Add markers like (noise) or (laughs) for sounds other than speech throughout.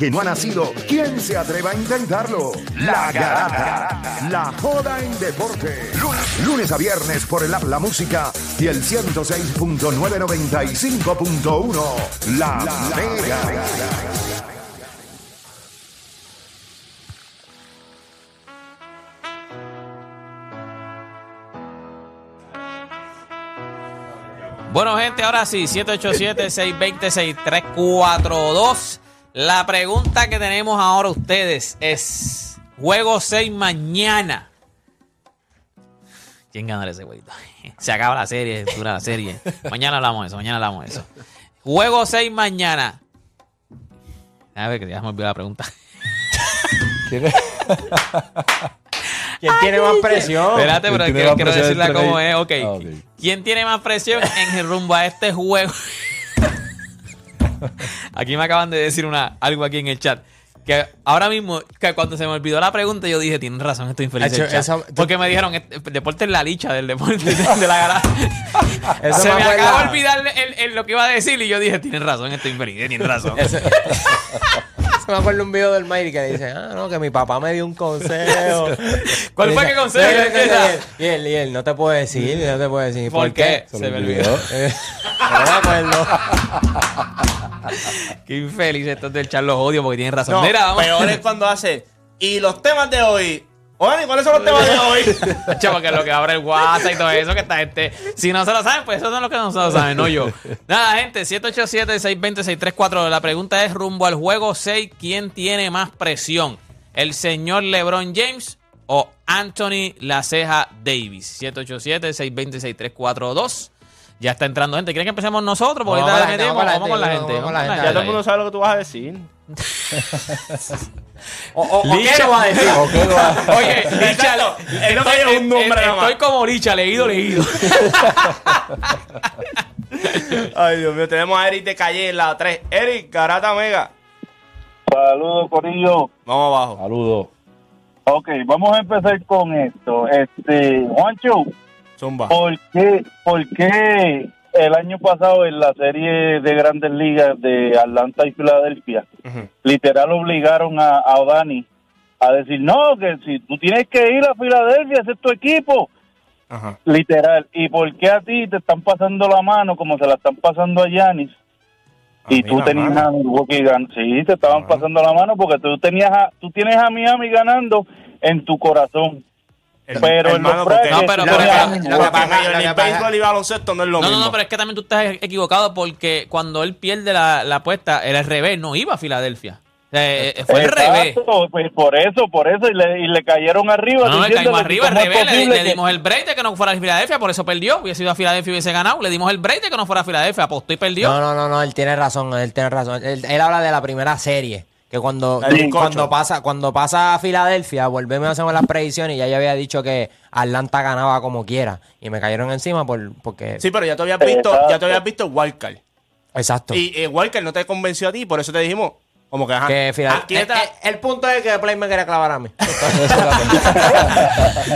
que no ha nacido, ¿quién se atreva a intentarlo? La Garata, la joda en deporte. Lunes, a viernes por el app La Música y el 106.995.1. La, la Mega. Bueno, gente, ahora sí, 787-620-6342. La pregunta que tenemos ahora ustedes es: Juego 6 mañana. ¿Quién ganará ese jueguito? (laughs) Se acaba la serie, dura la serie. Mañana hablamos de eso, mañana hablamos de eso. Juego 6 mañana. A ver, que ya me olvidó la pregunta. ¿Quién tiene más presión? Espérate, pero ¿Quién quiero, tiene más quiero presión decirla como es. ellos? Ok. Ah, ok. ¿Quién tiene más presión en el rumbo a este juego? (laughs) aquí me acaban de decir una, algo aquí en el chat. Que ahora mismo, que cuando se me olvidó la pregunta, yo dije, tienen razón, estoy infeliz. Hacho, el chat". eso- tú- Porque me dijeron, "Este- el deporte es la licha del deporte (laughs) de, de la. (laughs) Eso se me, acuerda- acaba de olvidar el- el- lo que iba a decir y yo dije, tienen razón, estoy infeliz, tienen razón. Se (laughs) me acuerda un video del Mayri que dice, ah, no, que mi papá me dio un consejo. ¿Cuál fue qué consejo? Y él, y él, y él, no te puedo decir, no te puedo decir. ¿Por ¿Por, qué? qué? Se me olvidó. No me acuerdo. (laughs) Qué infeliz estos del chat los odio porque tienen razón. No, Mira, vamos. peor es cuando hace. Y los temas de hoy. Oye, ¿cuáles son los temas de hoy? Chaval, que es lo que abre el WhatsApp y todo eso, que esta gente. Si no se lo saben, pues eso son lo que nosotros saben, no yo. Nada, gente, 787-620-634. La pregunta es: rumbo al juego 6, ¿quién tiene más presión? ¿El señor LeBron James o Anthony La Ceja Davis? 787-620-6342. Ya está entrando gente. ¿Quieren que empecemos nosotros? Porque Vamos ahorita metemos. vamos con la gente, gente. vamos con la vamos con gente. Ya todo el mundo sabe lo que tú vas a decir. (laughs) O, o, o Licha. ¿qué le va a decir? (laughs) Oye, (laughs) Licha, Exacto. le- Él no estoy, tiene un nombre eh, nada más. estoy como Licha, leído, leído. Ay, Dios mío, tenemos a Eric de Calle en la 3. Eric, Garata Mega. Saludos, Corillo. Vamos abajo. Saludos. Ok, vamos a empezar con esto. Este, Juancho, Zumba. ¿por qué, ¿por qué el año pasado en la serie de grandes ligas de Atlanta y Filadelfia, literal obligaron a, a Odani a decir, no, que si tú tienes que ir a Filadelfia, ese es tu equipo. Ajá. Literal. ¿Y por qué a ti te están pasando la mano como se la están pasando a Yanis? A y tú tenías mano. a Milwaukee sí, te estaban pasando la mano porque tú tenías a, tú tienes a Miami ganando en tu corazón. El- Pero porque brackets, No, pero- la- porque pasa- Baseball y baloncesto no es lo No, mismo. no, no, pero es que también tú estás equivocado porque cuando él pierde la, la apuesta, era al revés, no iba a Filadelfia. Eh, eh, fue al revés. Pues por eso, por eso, y le, y le cayeron arriba. No, no, le caímos arriba, al revés. Le, que- dimos el break de que no fuera a Filadelfia, por eso perdió. Hubiese ido a Filadelfia y hubiese ganado. Le dimos el break de que no fuera a Filadelfia, apostó y perdió. No, no, no, no, él tiene razón, él tiene razón. Él, él habla de la primera serie, que cuando, cuando pasa cuando pasa a Filadelfia, volvemos a hacer las predicciones y ya yo había dicho que Atlanta ganaba como quiera y me cayeron encima por porque Sí, pero ya te habías visto, Exacto. ya te habías visto Wildcard. exacto. Y eh, Wildcard no te convenció a ti, por eso te dijimos, como que ajá. que aquí el, está- el- el punto es que Play me quería clavar a mí. (laughs)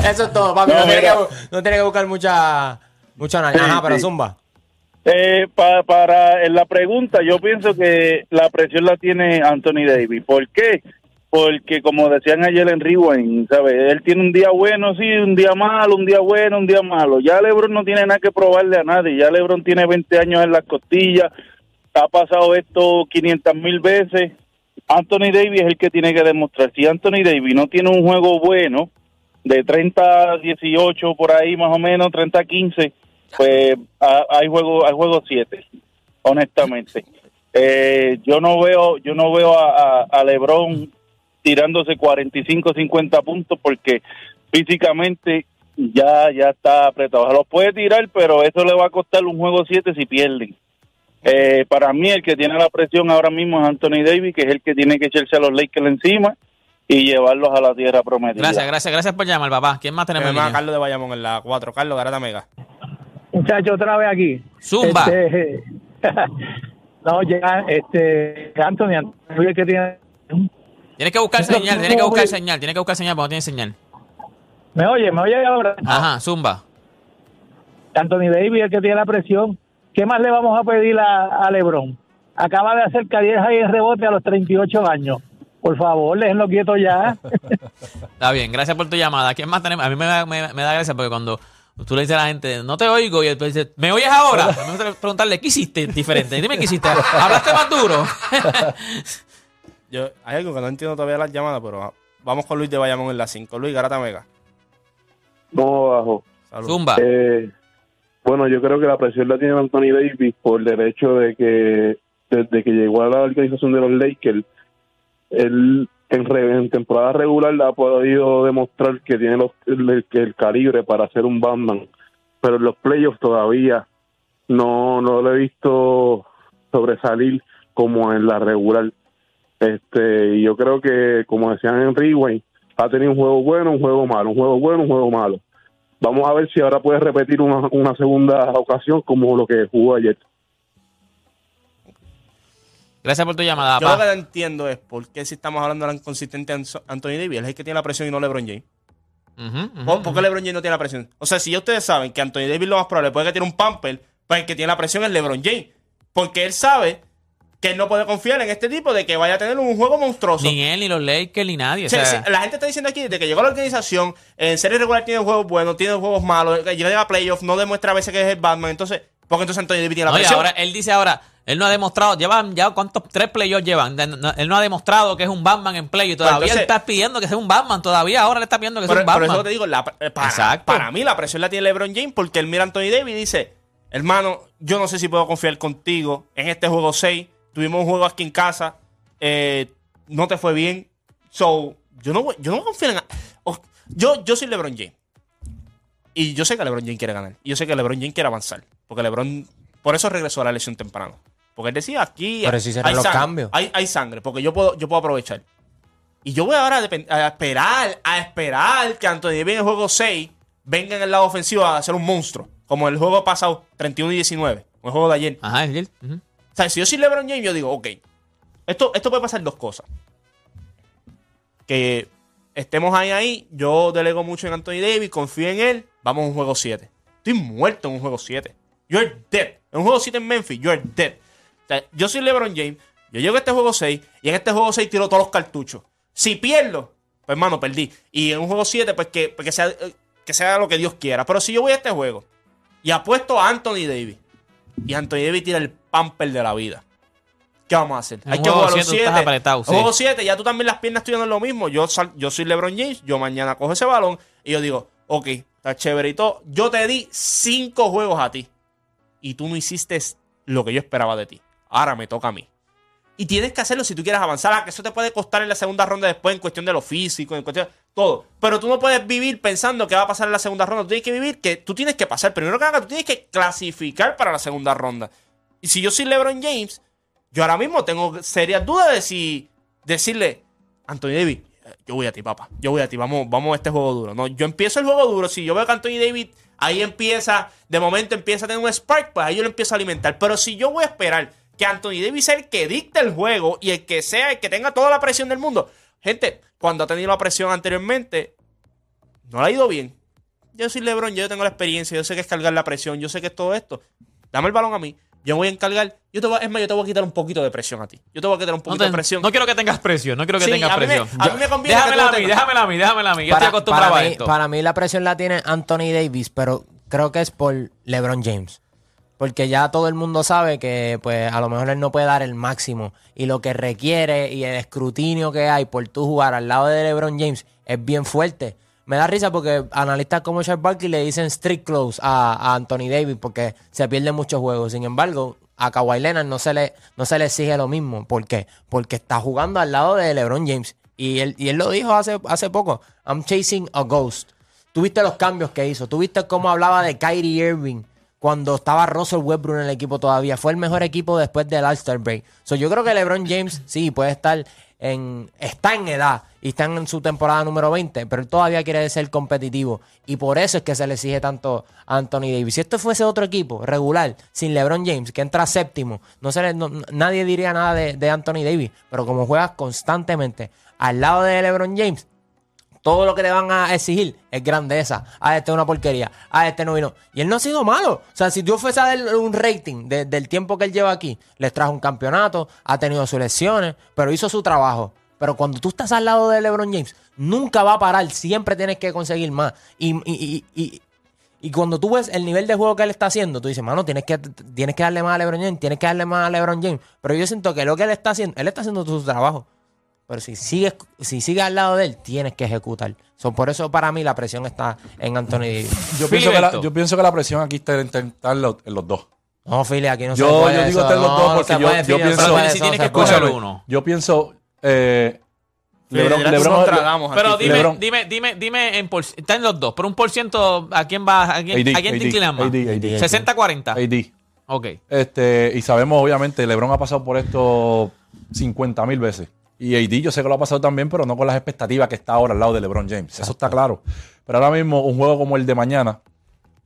Eso es todo, papi. No, No, tiene, que, mira. bu- no tiene que buscar mucha análisis. Sí, Ajá, pero sí. Zumba. Eh, pa- para la pregunta, yo pienso que la presión la tiene Anthony Davis. ¿Por qué? Porque como decían ayer en Rewind, ¿sabes? Él tiene un día bueno, sí, un día malo, un día bueno, un día malo. Ya LeBron no tiene nada que probarle a nadie. Ya LeBron tiene 20 años en las costillas. Ha pasado esto 500 mil veces. Anthony Davis es el que tiene que demostrar. Si Anthony Davis no tiene un juego bueno, de 30 a 18 por ahí más o menos, 30 a 15, pues hay juego hay juego 7, honestamente. Eh, yo no veo yo no veo a, a- a LeBron tirándose 45 50 puntos porque físicamente ya ya está apretado. Se los puede tirar, pero eso le va a costar un juego 7 si pierden. Eh, para mí el que tiene la presión ahora mismo es Anthony Davis, que es el que tiene que echarse a los Lakers encima y llevarlos a la tierra prometida. Gracias, gracias, gracias por llamar, papá. ¿Quién más tenemos? Carlos de Bayamón en la 4. Carlos Garata Mega. Muchacho, otra vez aquí. Zumba. Este, (laughs) no, llega este Anthony, Anthony el que tiene. Tienes que buscar señal, tienes que buscar señal, tienes que buscar señal porque no tienes señal. ¿Me oye? ¿Me oye ahora? Ajá, zumba. Anthony Davis el que tiene la presión. ¿Qué más le vamos a pedir a, a LeBron? acaba de hacer carrera y rebote a los 38 años. Por favor, déjenlo quieto ya. (laughs) Está bien, gracias por tu llamada. ¿Quién más tenemos? A mí me da, me, me da gracia porque cuando tú le dices a la gente, no te oigo, y después dices, ¿me oyes ahora? Me gusta preguntarle, ¿qué hiciste diferente? Dime qué hiciste. ¿Hablaste más duro? (laughs) Yo, hay algo que no entiendo todavía las llamadas, pero vamos con Luis de Bayamón en la 5. Luis Garata Mega. No bajo. Salud. Zumba. Eh, bueno, yo creo que la presión la tiene Anthony Davis por el hecho de que desde que llegó a la organización de los Lakers, él en, re- en temporada regular ha podido demostrar que tiene los- el, el calibre para ser un Batman, pero en los playoffs todavía no, no lo he visto sobresalir como en la regular. Este, y yo creo que, como decían en ha tenido un juego bueno, un juego malo, un juego bueno, un juego malo. Vamos a ver si ahora puede repetir una, una segunda ocasión como lo que jugó ayer. Gracias por tu llamada, Yo lo que no entiendo es por qué si estamos hablando de la inconsistente Anthony Davis, él es el que tiene la presión y no LeBron James. ¿Por, por qué LeBron James no tiene la presión? O sea, si ya ustedes saben que Anthony Davis lo más probable puede que tiene un pamper, pues el que tiene la presión es LeBron James. Porque él sabe que él no puede confiar en este tipo de que vaya a tener un juego monstruoso. Ni él, ni los Lakers, ni nadie. o sea, la gente está diciendo aquí desde que llegó a la organización, en serie regular tiene juegos buenos, tiene juegos malos, llega a playoffs, no demuestra a veces que es el Batman. Entonces, porque entonces Anthony Davis tiene la No, y presión. ahora él dice ahora, él no ha demostrado, llevan ya cuántos tres playoffs llevan. No- él no ha demostrado que es un Batman en play y todavía entonces- él está pidiendo que sea un Batman. Todavía ahora le está pidiendo que sea un pero Batman. eso te digo, la- eh, para, para mí la presión la tiene LeBron James porque él mira a Anthony Davis y dice, hermano, yo no sé si puedo confiar contigo en este juego 6. Tuvimos un juego aquí en casa, eh, no te fue bien. So, yo no, yo no confiar en... oh, yo, yo soy LeBron James. Y yo sé que LeBron James quiere ganar. Y yo sé que LeBron James quiere avanzar. Porque LeBron, por eso regresó a la lesión temprano. Porque él decía, aquí Pero si hicieron los sangre, cambios. Hay, hay sangre, porque yo puedo, yo puedo aprovechar. Y yo voy ahora a, esperar, a esperar que Anthony Davis en el juego 6 venga en el lado ofensivo a ser un monstruo. Como el juego pasado, 31 y 19. O el juego de ayer. Ajá, él. Ujú. O sea, si yo soy LeBron James, yo digo, ok. Esto, esto puede pasar dos cosas. Que estemos ahí, ahí. Yo delego mucho en Anthony Davis, confío en él. Vamos a un juego 7. Estoy muerto en un juego 7. You're dead. En un juego 7 en Memphis, you're dead. O sea, yo soy LeBron James. Yo llego a este juego 6 y en este juego 6 tiro todos los cartuchos. Si pierdo, pues hermano, perdí. Y en un juego 7, pues que, pues que sea, eh, que sea lo que Dios quiera. Pero si yo voy a este juego y apuesto a Anthony Davis y Anthony Davis tira el pamper de la vida. ¿Qué vamos a hacer? En Hay que jugar los siete tú 7. estás apretado, En juego 7, ya tú también las piernas tuyas no es lo mismo. Yo, sal- yo soy LeBron James, yo mañana cojo ese balón y yo digo, ok, está chévere y todo. Yo te di 5 juegos a ti y tú no hiciste lo que yo esperaba de ti. Ahora me toca a mí. Y tienes que hacerlo si tú quieres avanzar. Ah, que eso te puede costar en la segunda ronda después en cuestión de lo físico, en cuestión todo. Pero tú no puedes vivir pensando que va a pasar en la segunda ronda. Tú tienes que vivir que tú tienes que pasar. Primero que nada, tú tienes que clasificar para la segunda ronda. Y si yo soy LeBron James, yo ahora mismo tengo serias dudas de si decirle, Anthony Davis, yo voy a ti, papá. Yo voy a ti. Vamos, vamos a este juego duro. No, yo empiezo el juego duro. Si yo veo que Anthony Davis ahí empieza, de momento empieza a tener un spark, pues ahí yo lo empiezo a alimentar. Pero si yo voy a esperar que Anthony Davis sea el que dicte el juego y el que sea el que tenga toda la presión del mundo. Gente, cuando ha tenido la presión anteriormente, no le ha ido bien. Yo soy LeBron, yo tengo la experiencia, yo sé que es cargar la presión, yo sé que es todo esto. Dame el balón a mí, yo voy a encargar. Yo te voy, a- es más, yo te voy a quitar un poquito de presión a ti. Yo te voy a quitar un No, poquito te- de presión. no quiero que tengas presión, no quiero que Sí, tengas a mí me- presión. a mí me conviene déjamela a mí, déjamela a mí, déjamela a mí. Yo para, estoy acostumbrado para a mí, esto. para mí la presión la tiene Anthony Davis, pero creo que es por LeBron James. Porque ya todo el mundo sabe que pues a lo mejor él no puede dar el máximo. Y lo que requiere y el escrutinio que hay por tú jugar al lado de LeBron James es bien fuerte. Me da risa porque analistas como Charles Barkley le dicen strict close a, a Anthony Davis porque se pierden muchos juegos. Sin embargo, a Kawhi Leonard no se le, no se le exige lo mismo. ¿Por qué? Porque está jugando al lado de LeBron James. Y él, y él lo dijo hace, hace poco. I'm chasing a ghost. Tuviste los cambios que hizo. Tuviste cómo hablaba de Kyrie Irving cuando estaba Russell Westbrook en el equipo todavía. Fue el mejor equipo después del All-Star Break. So, yo creo que LeBron James sí puede estar en. Está en edad y está en su temporada número 20, pero él todavía quiere ser competitivo. Y por eso es que se le exige tanto a Anthony Davis. Si esto fuese otro equipo regular, sin LeBron James, que entra séptimo, no se le- nadie diría nada de, de Anthony Davis. Pero como juegas constantemente al lado de LeBron James, todo lo que le van a exigir es grandeza. Ah, este es una porquería. Ah, este no vino. Y él no ha sido malo. O sea, si yo fuese a dar un rating de- del tiempo que él lleva aquí, les trajo un campeonato, ha tenido sus lesiones, pero hizo su trabajo. Pero cuando tú estás al lado de LeBron James, nunca va a parar. Siempre tienes que conseguir más. Y, y- y- y- y cuando tú ves el nivel de juego que él está haciendo, tú dices, mano, tienes que, tienes que darle más a LeBron James, tienes que darle más a LeBron James. Pero yo siento que lo que él está haciendo, él está haciendo su trabajo. Pero si sigues, si sigues al lado de él, tienes que ejecutar. So, por eso para mí la presión está en Anthony Davis. Yo pienso, que la, Filiberto. yo pienso que la presión aquí está en, está en los, en los dos. No, Philly, aquí no Yo- se puede yo digo eso, ustedes los no, dos porque yo- puede, pienso- si tienes que escoger uno. Yo pienso. Eh, LeBron, LeBron- aquí, Pero dime, LeBron- dime, dime, dime, en por, está en los dos, pero un por ciento, ¿a quién va? ¿A quién, AD, ¿a quién te inclinas más? AD, AD. 60-40. AD. Ok. Este, y sabemos, obviamente, LeBron ha pasado por esto 50 mil veces. Y AD yo sé que lo ha pasado también, pero no con las expectativas que está ahora al lado de LeBron James. Eso está claro. Pero ahora mismo, un juego como el de mañana,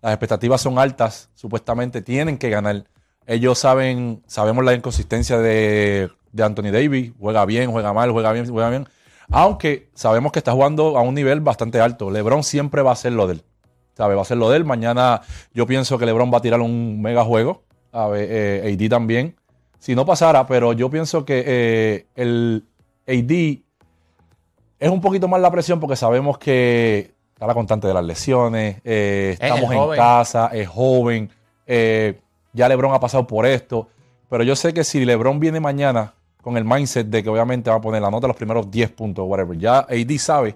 las expectativas son altas, supuestamente tienen que ganar. Ellos saben, sabemos la inconsistencia de, de Anthony Davis. Juega bien, juega mal, juega bien, juega bien. Aunque sabemos que está jugando a un nivel bastante alto. LeBron siempre va a hacer lo de él. ¿Sabe? Va a ser lo de él. Mañana yo pienso que LeBron va a tirar un mega juego. A ver, eh, AD también. Si no pasara, pero yo pienso que eh, el AD es un poquito más la presión porque sabemos que está la constante de las lesiones. eh, estamos en joven. casa, es joven. eh, ya LeBron ha pasado por esto. Pero yo sé que si LeBron viene mañana con el mindset de que obviamente va a poner la nota los primeros 10 puntos o whatever, ya AD sabe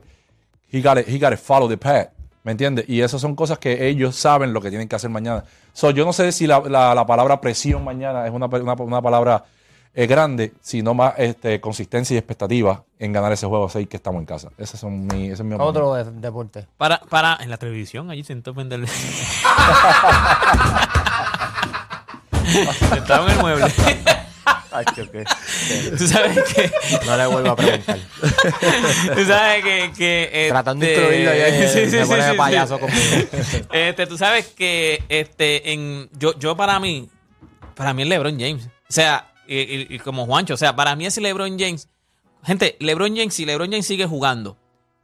he got he got follow the path. ¿Me entiendes? Y esas son cosas que ellos saben lo que tienen que hacer mañana. So, yo no sé si la, la- la palabra presión mañana es una, una- una palabra eh, grande, sino más este, consistencia y expectativa en ganar ese juego 6 que estamos en casa. Ese, son mi, ese es mi. Otro de- deporte. Para, para, en la televisión, allí se intentó vender. (laughs) Estaba en el mueble. Ay, qué- qué- Tú sabes que. No le vuelvo a preguntar. Tú sabes que. que Tratando de este, incluirlo y sí, sí, me sí, pone sí, de sí. payaso conmigo. Este, tú sabes que este, en, yo, yo para mí, para mí es LeBron James. O sea, y, y- como Juancho, o sea, para mí es LeBron James. Gente, LeBron James, si LeBron James sigue jugando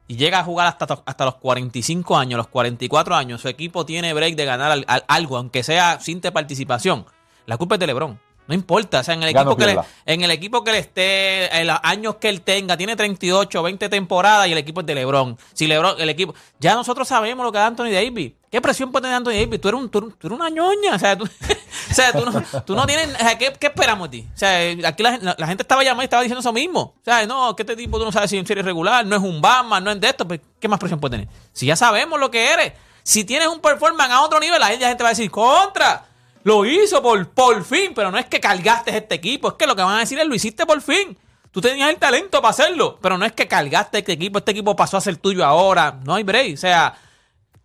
y llega a jugar hasta, hasta los 45 años, los 44 años, su equipo tiene break de ganar al- al- algo, aunque sea sin de participación. La culpa es de LeBron. No importa, o sea, en el, equipo que le, en el equipo que le esté, en los años que él tenga, tiene 38, 20 temporadas y el equipo es de LeBron. Si LeBron, el equipo, ya nosotros sabemos lo que da Anthony Davis. ¿Qué presión puede tener Anthony Davis? Tú eres, un, tú, tú eres una ñoña, o sea, tú, (laughs) o sea, tú no, tú no tienes, o sea, ¿qué, qué esperamos de ti? O sea, aquí la, la- gente estaba llamando y estaba diciendo eso mismo. O sea, no, que este tipo tú no sabes si es serie regular, no es un Batman, no es de esto, pues, ¿qué más presión puede tener? Si ya sabemos lo que eres. Si tienes un performance a otro nivel, gente, la gente va a decir, contra. Lo hizo por, por fin, pero no es que cargaste este equipo, es que lo que van a decir es lo hiciste por fin. Tú tenías el talento para hacerlo, pero no es que cargaste este equipo, este equipo pasó a ser tuyo ahora. No hay break. O sea,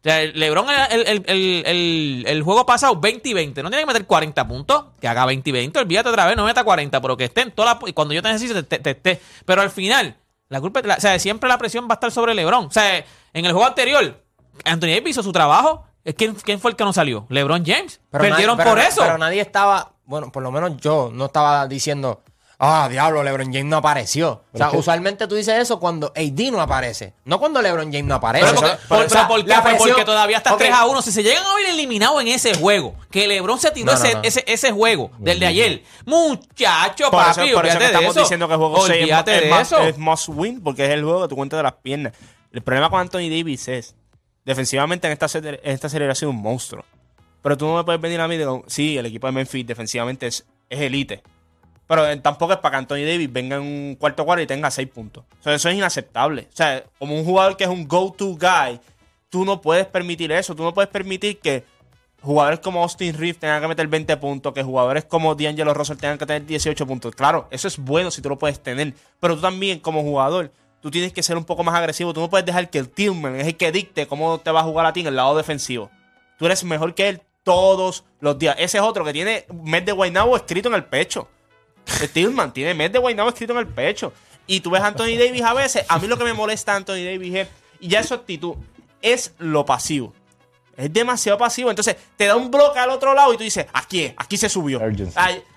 o sea, LeBron el, el, el, el- juego pasado 20 y 20. No tiene que meter 40 puntos. Que haga 20 y 20. Olvídate otra vez, no meta 40, pero que esté en toda la. Y cuando yo te necesite, te, te- esté. Pero al final, la culpa. la- o sea, siempre la presión va a estar sobre LeBron. O sea, en el juego anterior, Anthony Davis hizo su trabajo. ¿Quién, quién fue el que no salió? LeBron James. Perdieron nadie- por eso. Pero nadie estaba, bueno, por lo menos yo no estaba diciendo, ah, diablo, LeBron James no apareció. O sea, usualmente tú dices eso cuando AD no aparece, no cuando LeBron James no aparece. Pero, porque, Eso- por- o sea, pero ¿por qué? presión- porque todavía estás Ok, 3 a 1. Si se llegan a ver eliminados en ese juego, que LeBron se tiró No, no, ese, no. Ese, ese juego del de ayer. Muchacho, Por eso, papi, por eso que estamos eso. diciendo que el juego 6 es, es eso. es must win porque es el juego que tú cuentas de las piernas. El problema con Anthony Davis es, defensivamente en esta, serie, en esta serie ha sido un monstruo. Pero tú no me puedes venir a mí de sí, el equipo de Memphis defensivamente es, es elite. Pero eh, tampoco es para que Anthony Davis venga en un cuarto cuadro y tenga 6 puntos. O sea, eso es inaceptable. O sea, como un jugador que es un go-to guy, tú no puedes permitir eso. Tú no puedes permitir que jugadores como Austin Reeves tengan que meter 20 puntos, que jugadores como D'Angelo Russell tengan que tener 18 puntos. Claro, eso es bueno si tú lo puedes tener, pero tú también como jugador, tú tienes que ser un poco más agresivo. Tú no puedes dejar que el Tillman es el que dicte cómo te va a jugar a ti en el lado defensivo. Tú eres mejor que él todos los días. Ese es otro que tiene mes de Guaynabo escrito en el pecho. El Tillman tiene mes de Guaynabo escrito en el pecho. Y tú ves a Anthony Davis a veces. A mí lo que me molesta a Anthony Davis es, y ya su actitud, es lo pasivo. Es demasiado pasivo. Entonces te da un bloque al otro lado y tú dices, aquí es, aquí se subió.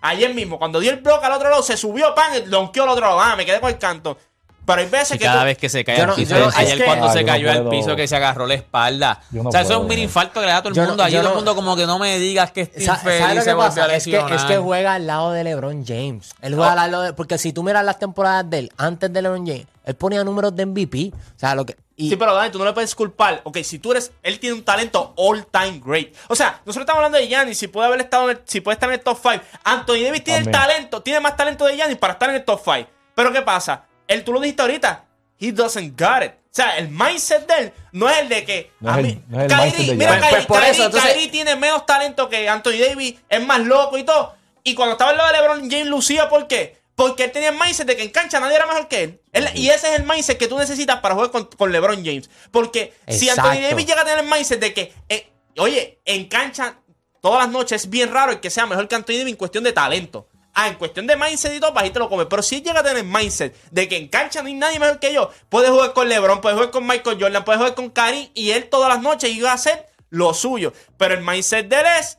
Ayer mismo, cuando dio el bloque al otro lado, se subió, pan, donkeó al otro lado. Ah, me quedé con el canto. Pero hay veces Y que cada tú- vez que se cae Yo al no- piso, yo no- es ayer que- cuando Ah, se yo no cayó al piso que se agarró la espalda. O sea, eso es un mini infarto que le da a todo el mundo. Allí todo el no- mundo como que no me digas que Sa- infeliz ¿Sabes lo se volvió a? Es que, es que juega al lado de LeBron James. Él juega al lado de. Porque si tú miras las temporadas de él, antes de LeBron James, él ponía números de MVP. O sea, lo que. y- Sí, pero Dani, tú no le puedes culpar. Ok, si tú eres. Él tiene un talento all time great. O sea, nosotros estamos hablando de Giannis. Si puede haber estado en el- si puede estar en el top 5. Anthony Davis tiene el talento. Tiene más talento de Giannis para estar en el top 5. Pero ¿qué pasa? Él, tú lo dijiste ahorita. He doesn't got it. O sea, el mindset de él no es el de que. No a mí- no Kyrie, mira. Kyrie, Pues por eso, Kyrie- entonces- Kyrie tiene menos talento que Anthony Davis. Es más loco y todo. Y cuando estaba al lado de LeBron James, lucía, ¿por qué? Porque él tenía el mindset de que en cancha nadie era mejor que él. Él- y ese es el mindset que tú necesitas para jugar con, con LeBron James. Porque si. Anthony Davis llega a tener el mindset de que, eh, oye, en cancha todas las noches es bien raro el que sea mejor que Anthony Davis en cuestión de talento. Ah, en cuestión de mindset y todo, pues ahí te lo comes. Pero si él llega a tener mindset de que en cancha no hay nadie mejor que yo, puede jugar con LeBron, puede jugar con Michael Jordan, puede jugar con Karim y él todas las noches iba a hacer lo suyo. Pero el mindset de él es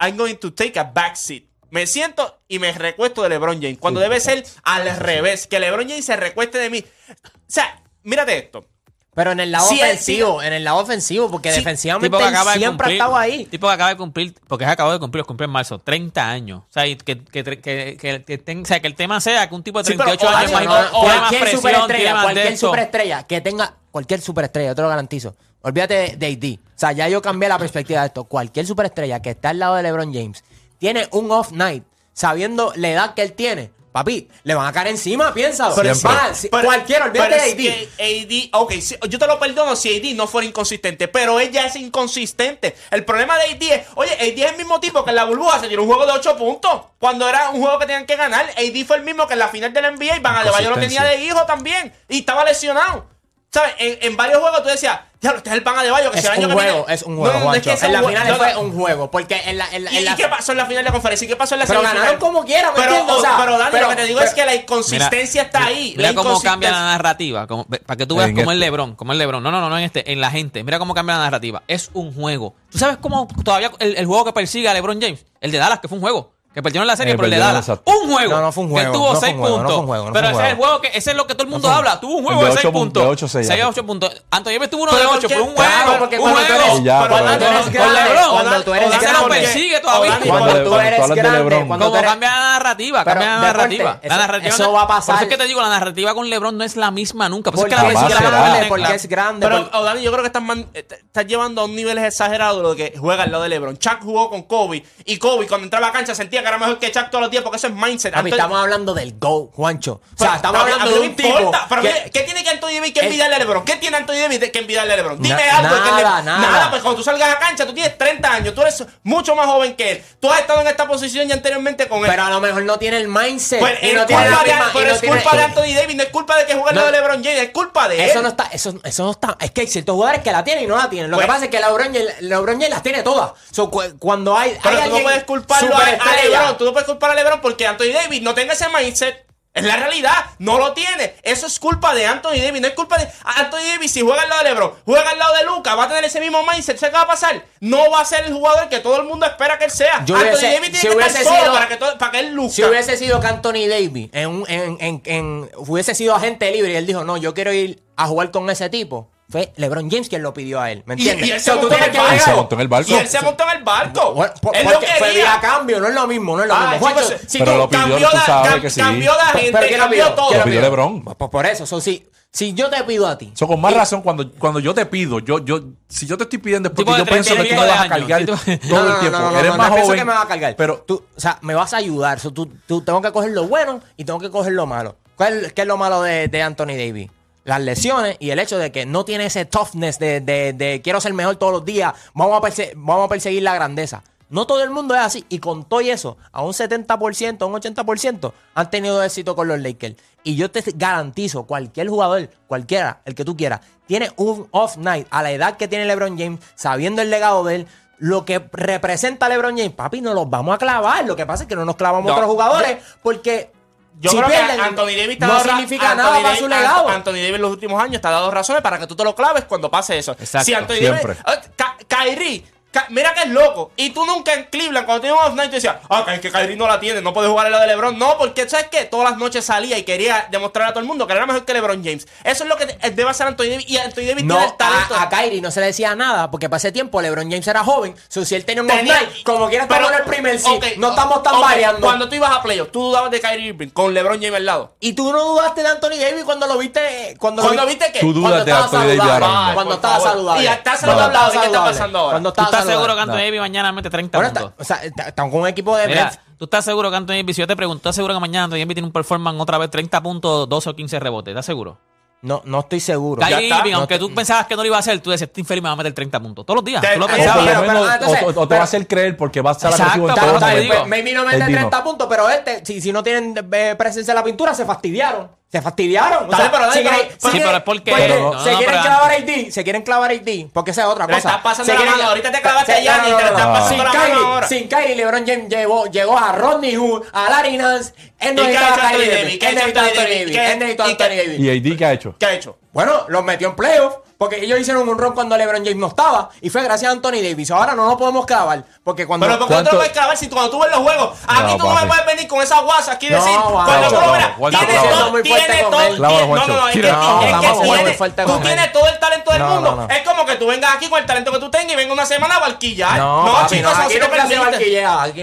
I'm going to take a back seat. Me siento y me recuesto de LeBron James. Cuando debe ser al revés. Que LeBron James se recueste de mí. O sea, mírate esto. Pero en el lado Sí, ofensivo, en el lado ofensivo, porque Sí, defensivamente él de siempre ha estado ahí. Tipo que acaba de cumplir, porque es acabado de cumplir, los cumple en marzo, 30 años. O sea, que, que, que, que, que- que ten- o sea, que el tema sea que un tipo de Sí, pero 38 años no, más cualquier presión, superestrella, cualquier superestrella que tenga, cualquier superestrella, yo te lo garantizo. Olvídate de, de AD. O sea, ya yo cambié la perspectiva de esto. Cualquier superestrella que está al lado de LeBron James tiene un off night sabiendo la edad que él tiene. Papi, le van a caer encima, piensa. Siempre. cualquiera, olvídate pero es de AD. que AD, ok, sí, yo te lo perdono si AD no fuera inconsistente, pero ella es inconsistente. El problema de AD es, oye, AD es el mismo tipo que en la burbuja se tiró un juego de 8 puntos. Cuando era un juego que tenían que ganar, AD fue el mismo que en la final de la NBA y Van Adebayo lo tenía de hijo también y estaba lesionado. ¿Sabes? En, en varios juegos tú decías, diablo, este es el Van Adebayo que Es año un que juego, viene- es un juego, no, no, es que En la final fue No, no. un juego. Porque en la, en la- ¿Y, en la- y qué pasó en la final de conferencia? ¿Y qué pasó en la Pero semifinal? ganaron como quiera, ¿me pero, entiendes? O sea, pero Dani, pero- lo que te digo pero- es que la inconsistencia está ahí. Mira cómo cambia la narrativa. como- para que tú veas cómo es este. LeBron. Como es LeBron. No, no, no, no en este. En la gente. Mira cómo cambia la narrativa. Es un juego. ¿Tú sabes cómo todavía el, el juego que persigue a LeBron James? El de Dallas, que fue un juego. Que perdieron la serie, Eh, pero Dallas. exacto. Un juego. No, no fue un Que juego, él tuvo no juego, puntos. fue un juego, no pero fue un ese es el juego. juego que ese es lo que todo el mundo habla. Tuvo un juego de de ocho 6 puntos, de ocho, seis, 6 ya. 8 puntos. Anthony Davis tuvo uno de Pero 8. porque- Fue un claro, juego. porque un cuando tú juego. eres- Ya, cuando pero- tú eres grande, LeBron. cuando tú eres Ese lo grande, persigue todavía. Dani, cuando Cuando- tú eres grande, cuando Como tú eres- cambia la narrativa, Pero, cambia la narrativa. eso- la narrativa eso no- va a pasar. Por eso es que te digo, la narrativa con LeBron no es la misma nunca. Por eso Porque es que la grande, la- porque es grande. Pero, Odani, yo creo que estás, eh, estás llevando a un nivel exagerado lo de que juega al lado de LeBron. Chuck jugó con Kobe y Kobe cuando entraba a la cancha sentía que era mejor que Chuck todos los días porque eso es mindset. Papi, Anthony- estamos hablando del GO, Juancho. O sea, estamos a mí- a hablando mí de un tipo. pero que- ¿qué tiene que Anthony Davis que envidiarle a LeBron? ¿Qué tiene Anthony Davis que envidiarle a LeBron? Dime Na- algo. que nada, le- nada. pues cuando tú salgas a la cancha, tú tienes 30 años, tú eres mucho más joven que él. Tú has estado en esta posición ya anteriormente con él. Pero a lo mejor no tiene el mindset. Pues y no tiene la culpa, de, misma- y pero no es tiene- culpa de Anthony Davis, no es culpa de que lado No. de LeBron James, es culpa de él. Eso no está, eso, eso no está. Es que hay ciertos jugadores que la tienen y no la tienen. Lo Pues- que pasa es que LeBron James, LeBron James las tiene todas. So, cuando hay, Pero hay tú no puedes culparlo a, a superestrella- LeBron. Tú no puedes culpar a LeBron porque Anthony Davis no tenga ese mindset. Es la realidad, no lo tiene. Eso es culpa de Anthony Davis, no es culpa de Anthony Davis. Si juega al lado de LeBron, juega al lado de Luca, va a tener ese mismo mindset. ¿Sabes qué va a pasar? No va a ser el jugador que todo el mundo espera que él sea. Yo Anthony hubiese- Davis tiene si que estar solo sido- para que, todo- para que él luzca. Si hubiese sido que Anthony Davis en, en, en- hubiese sido agente libre y él dijo, no, yo quiero ir a jugar con ese tipo, fue LeBron James quien lo pidió a él. ¿Me entiendes? y él se So, montó en el barco. Y se bregar. montó en el barco. Y él se montó en el barco. Bueno, por- él lo porque fue quería. vía cambio, no es lo mismo, no es lo Ah, mismo. Juancho, pues, si Pero tú- lo pidió, cambió tú sabes cam- que sí. cambió de ¿Pero agente, quién lo cambió pidió? todo. ¿Quién Lo pidió LeBron. Pues por eso, so, si, si yo te pido a ti. So, con más y- razón, cuando, cuando yo te pido, yo, yo, si yo te estoy pidiendo es porque yo pienso que tú 35 me vas a cargar todo (laughs) el tiempo. no, no, Eres no, más joven. que me va a cargar. Pero tú, o sea, me vas a ayudar. Tú, tú tengo que coger lo bueno y tengo que coger lo malo. ¿Cuál, ¿Qué es lo malo de, de Anthony Davis? Las lesiones y el hecho de que no tiene ese toughness de, de- de quiero ser mejor todos los días, vamos a, perse- vamos a perseguir la grandeza. No todo el mundo es así. Y con todo y eso, a un 70%, a un 80%, han tenido éxito con los Lakers. Y yo te garantizo, cualquier jugador, cualquiera, el que tú quieras, tiene un off night a la edad que tiene LeBron James, sabiendo el legado de él, lo que representa LeBron James, papi, nos los vamos a clavar. Lo que pasa es que no nos clavamos No, otros jugadores porque Yo si creo pierden, que Anthony Davis te ha no significa Anthony nada para su legado. Anthony Davis en los últimos años te ha dado razones para que tú te lo claves cuando pase eso. Exacto, si Anthony siempre. Davis, eh, Ka- Kyrie Mira que es loco. Y tú nunca en Cleveland, cuando teníamos off night, te decías, ah, que es que Kyrie no la tiene, no puede jugar en la de LeBron. No, porque ¿sabes qué? Todas las noches salía y quería demostrar a todo el mundo que era mejor que LeBron James. Eso es lo que te- debe hacer Anthony Davis. Y Anthony Davis No, tiene el talento. a, a Kyrie no se le decía nada porque para ese tiempo LeBron James era joven. So, si él tenía un off night, como quiera pero- estamos en el primer ok, no estamos tan variando. Cuando tú ibas a playoff, tú dudabas de Kyrie Irving con LeBron James al lado. Y tú no dudaste de Anthony Davis cuando lo viste. Cuando, ¿Cuándo lo vi- viste que? Tú dudas cuando de estaba Anthony Davis ahora. Cuando estaba saludable. Y está Cuando saludable, estaba ¿qué está pasando ahora? Cuando ¿Tú estaba estás seguro que. Anthony Davis mañana mete 30 Bueno, puntos? está- o sea, está- están con un equipo de Mira, tú estás seguro que Anthony Davis, si yo te pregunto, ¿estás seguro que mañana Anthony Davis tiene un performance otra vez 30 puntos, 12 o 15 rebotes? ¿Estás seguro? No, no estoy seguro. Kyrie está. Irving, No aunque te- tú pensabas que no lo iba a hacer, tú decías, este infeliz me va a meter 30 puntos. Todos los días. Te- Tú lo pensabas. pero- pero, entonces, o- o, o te pero- va a hacer creer porque va a estar Exacto, agresivo en pero te Está digo. pues, maybe no mete Él vino. 30 puntos, pero este, si, si no tienen eh, presencia en la pintura, se fastidiaron. Se fastidiaron. Dale, pero dale, si pero- quieren- sí, si pero es porque- porque no, no, se no, quieren clavar AD, se quieren clavar AD, porque esa es otra Le cosa. estás pasando Se la quieren- mano, ahorita te clavaste se- a Giannis, no, no, te estás pasando Sin la mano Kyrie- ahora. Sin Kyrie, LeBron James llegó, llegó a Rodney Hood, a Larry Nance. Él no ¿Y necesitaba a a Anthony Anthony Davis? Davis. ¿Qué- Él necesitaba a y qué- Anthony Davis. ¿Y AD qué ha hecho? ¿Qué ha hecho? Bueno, los metió en playoff porque ellos hicieron un run cuando LeBron James no estaba y fue gracias a Anthony Davis. Ahora no nos podemos clavar porque cuando Pero ¿por qué no te ¿Cuánto- lo puedes clavar si tú- cuando tú ves los juegos? A No, tú no me puedes venir con esa guasa aquí y decir, cuando tú lo no, veas, Juancho, tiene no. todo, Muy fuerte tiene con todo, no, no, no, es que, es tú tienes todo el talento del No, mundo. no, no. Es como que tú vengas aquí con el talento que tú tengas y vengas una semana a barquillar. No, chicos, no, eso aquí sí no te aquí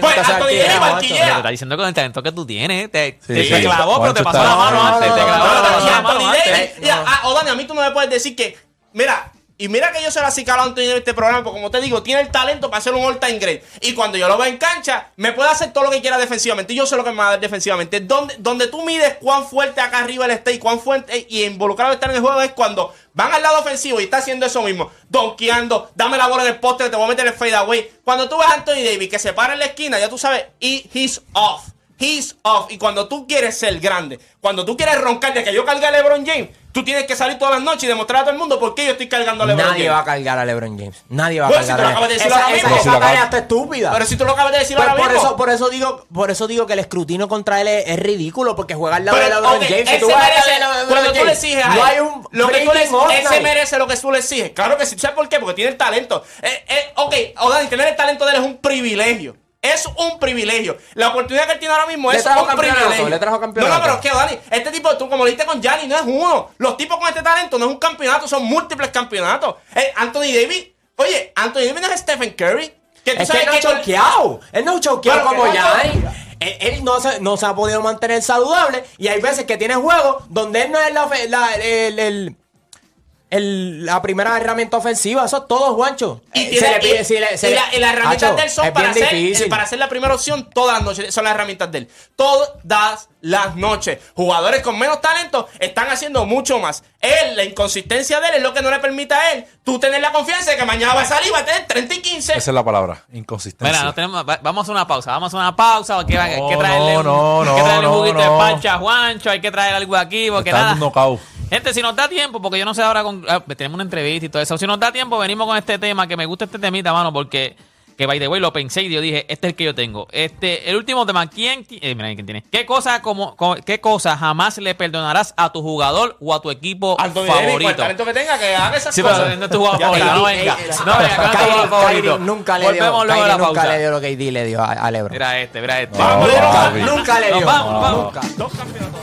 no Pues Anthony Davis barquillea. Te está diciendo con el talento que tú tienes, te, clavó, pero te pasó la mano No, no, antes. no, te no, clavó, la no, mano Anthony antes. A mí tú no me puedes decir que, mira, y mira que yo se la acicalo a Anthony Davis este programa, porque como te digo, tiene el talento para ser un all-time great. Y cuando yo lo veo en cancha, me puede hacer todo lo que quiera defensivamente. Y yo sé lo que me va a dar defensivamente. Donde, donde tú mides cuán fuerte acá arriba él está y cuán fuerte y involucrado está en el juego es cuando van al lado ofensivo y está haciendo eso mismo. Donkeando, dame la bola en el poste te voy a meter el fade away. Cuando tú ves a Anthony Davis que se para en la esquina, ya tú sabes, y he's off. He's off. Y cuando tú quieres ser grande, cuando tú quieres roncar de que yo cargue a LeBron James, tú tienes que salir todas las noches y demostrar a todo el mundo por qué yo estoy cargando a LeBron Nadie James. va a cargar a LeBron James. Nadie va a si cargar a acabas de decir esa, está estúpida. Pero si tú lo acabas de decir Pues ahora por, mismo. eso, por eso digo, por eso digo que el escrutinio contra él es, es ridículo porque juega al lado Pero, de LeBron James. Él tú se merece- LeBron cuando tú le James, exiges a no hay un lo que tú le, él se merece lo que tú le exiges. Claro que sí. ¿Sabes por qué? Porque tiene el talento. Eh, eh, ok, Odani, tener el talento de él es un privilegio. Es un privilegio. La oportunidad que él tiene ahora mismo Le es trajo un privilegio. le trajo campeonato. No, no, pero es que, Odani, este tipo, tú como lo dijiste con Gianni, no es uno. Los tipos con este talento no es un campeonato, son múltiples campeonatos. Eh, Anthony Davis, oye, Anthony Davis no es Stephen Curry. Que tú Es que sabes él no que con- choqueado. Él no ha choqueado Pero como que Gianni. no- Él, él no, se, no se ha podido mantener saludable y hay veces que tiene juegos donde él no es la, ofe- la- el, el- el- la primera herramienta ofensiva. Eso es todo, Juancho. Y, Eh, tiene- le pide- y- si le- se y le- la- y las herramientas de él son para hacer, difícil. para hacer la primera opción todas las noches. Son las herramientas de él. Todas las noches. Jugadores con menos talento están haciendo mucho más. Él, la inconsistencia de él es lo que no le permite a él tú tener la confianza de que mañana va a salir y va a tener 30 y 15. Esa es la palabra, inconsistencia. Mira, no tenemos, va- vamos a hacer una pausa. Vamos a una pausa. Porque hay No, que traerle, un, no, no, hay que traerle un no, juguito no. de pancha a Juancho. Hay que traer algo aquí. Porque Está nada. Gente, si nos da tiempo, porque yo no sé ahora con. ah, tenemos una entrevista y todo eso. Si nos da tiempo, venimos con este tema que me gusta este temita, mano, porque. Que by the way lo pensé y yo dije, este es el que yo tengo. Este, el último tema, ¿quién, eh, mira quién tiene? ¿Qué cosa como, co- qué cosa jamás le perdonarás a tu jugador o a tu equipo Anthony Davis, por el favorito? talento que tenga, que haga esas Sí, cosas. pero no es tu jugador Ya favorito, no venga. No venga, no es tu Kyrie- favorito. Kyrie nunca le dio, Volvemos luego de Kyrie la nunca pausa. le dio lo que AD le dio a, a LeBron. Mira este, mira este. Vamos. Nunca le Nos dio. vamos, nos vamos. Nunca. Dos campeonatos.